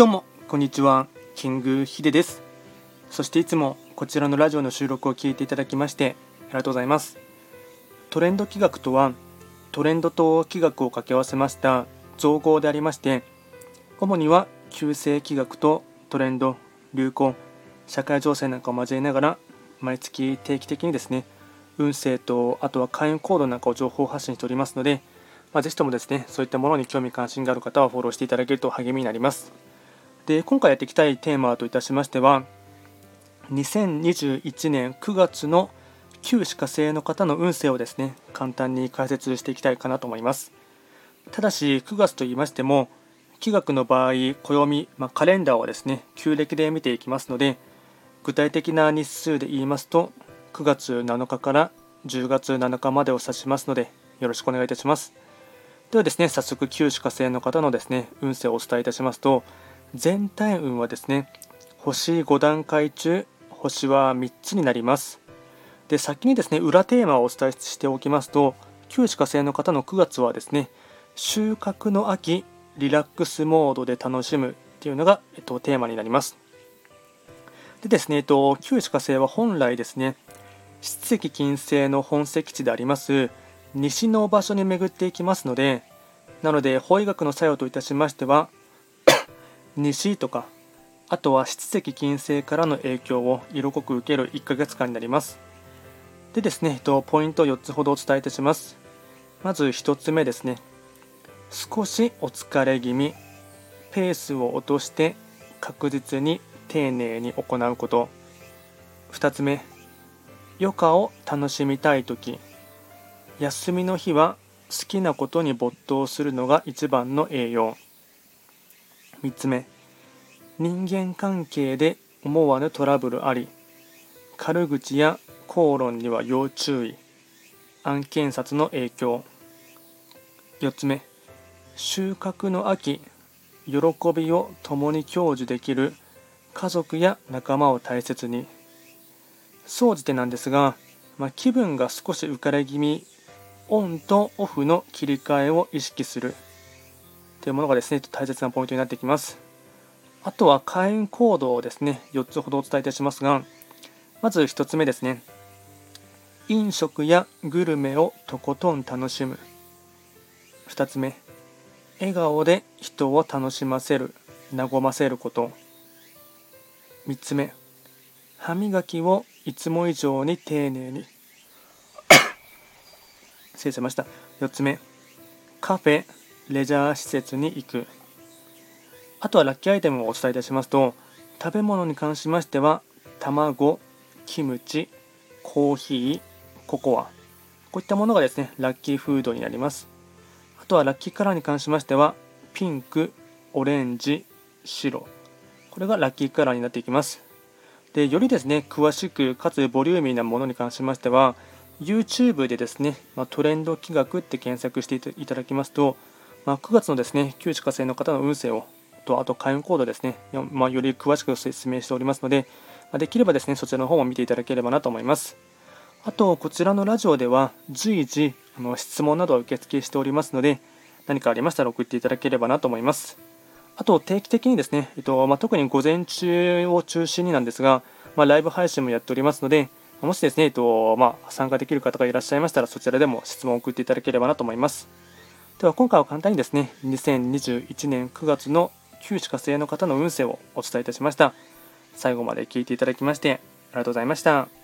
どうもこんにちは。キングヒデです。そしていつもこちらのラジオの収録を聞いていただきましてありがとうございます。トレンド企画とはトレンドと企画を掛け合わせました造語でありまして主には旧世企画とトレンド流行社会情勢なんかを交えながら毎月定期的にですね運勢とあとは開運行動なんかを情報発信しておりますので、まあ、ぜひともですねそういったものに興味関心がある方はフォローしていただけると励みになります。で今回やっていきたいテーマといたしましては2021年9月の旧歯科生の方の運勢をですね簡単に解説していきたいかなと思います。ただし9月と言いましても気学の場合暦、まあ、カレンダーをですね旧暦で見ていきますので具体的な日数で言いますと9月7日から10月7日までを指しますのでよろしくお願いいたします。ではですね早速旧歯科生の方のですね運勢をお伝えいたしますと全体運はですね星5段階中星は3つになります。で先にですね裏テーマをお伝えしておきますと旧歯科生の方の9月はですね収穫の秋リラックスモードで楽しむっていうのが、えっと、テーマになります。でですね、えっと、旧歯科生は本来ですね七石金星の本石地であります西の場所に巡っていきますのでなので法医学の作用といたしましては西とかあとは七石金星からの影響を色濃く受ける1ヶ月間になります。でですね、と、ポイントを4つほどお伝えいたします。まず1つ目ですね。少しお疲れ気味。ペースを落として確実に丁寧に行うこと。2つ目。余暇を楽しみたい時。休みの日は好きなことに没頭するのが一番の栄養。3つ目。人間関係で思わぬトラブルあり軽口や口論には要注意。案件札の影響。4つ目。収穫の秋喜びを共に享受できる。家族や仲間を大切に。総じてなんですが、まあ、気分が少し浮かれ気味オンとオフの切り替えを意識する。というものがですね大切なポイントになってきます。あとは開運行動をですね。4つほどお伝えいたしますがまず1つ目ですね。飲食やグルメをとことん楽しむ。2つ目。笑顔で人を楽しませる。和ませること。3つ目。歯磨きをいつも以上に丁寧に。失礼しました。4つ目。カフェレジャー施設に行く。あとはラッキーアイテムをお伝えいたしますと食べ物に関しましては卵キムチコーヒーココア。こういったものがですねラッキーフードになります。あとはラッキーカラーに関しましてはピンクオレンジ白。これがラッキーカラーになっていきます。でよりですね詳しくかつボリューミーなものに関しましては YouTube でですね、まあ、トレンド企画って検索していただきますと、まあ、9月のですね旧歯科生の方の運勢をとあと開運コードですね、まあ、より詳しく説明しておりますので、まできればですねそちらの方も見ていただければなと思います。あとこちらのラジオでは随時あの質問などを受付しておりますので何かありましたら送っていただければなと思います。あと定期的にですね、えっとまあ、特に午前中を中心になんですが、まあ、ライブ配信もやっておりますのでもしですね、えっとまあ、参加できる方がいらっしゃいましたらそちらでも質問を送っていただければなと思います。では今回は簡単にですね2021年9月の旧歯科生の方の運勢をお伝えいたしました最後まで聞いていただきましてありがとうございました。